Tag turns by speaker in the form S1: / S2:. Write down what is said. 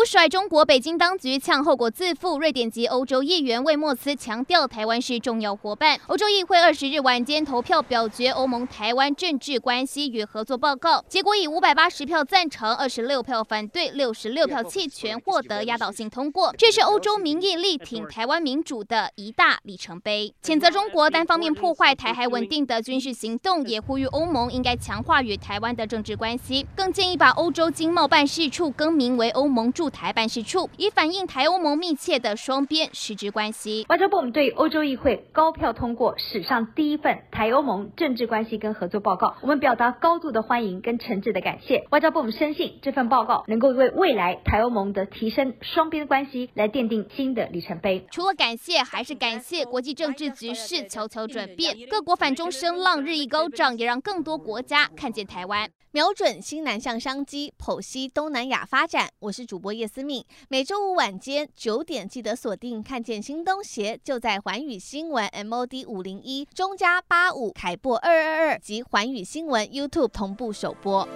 S1: 不甩中国，北京当局呛后果自负。瑞典籍欧洲议员魏莫斯强调，台湾是重要伙伴。欧洲议会二十日晚间投票表决欧盟台湾政治关系与合作报告，结果以五百八十票赞成、二十六票反对、六十六票弃权，获得压倒性通过。这是欧洲民意力挺台湾民主的一大里程碑。谴责中国单方面破坏台海稳定的军事行动，也呼吁欧盟应该强化与台湾的政治关系，更建议把欧洲经贸办事处更名为欧盟驻台办事处，以反映台欧盟密切的双边实质关系。
S2: 外交部门对欧洲议会高票通过史上第一份台欧盟政治关系跟合作报告，我们表达高度的欢迎跟诚挚的感谢。外交部门深信这份报告能够为未来台欧盟的提升双边关系来奠定新的里程碑。
S1: 除了感谢，还是感谢国际政治局势悄悄转变，各国反中声浪日益高涨，也让更多国家看见台湾。
S3: 瞄准新南向商机，剖析东南亚发展。我是主播叶思敏，每周五晚间九点记得锁定《看见新东协》，就在环宇新闻 MOD 五零一中加八五凯播二二二及环宇新闻 YouTube 同步首播。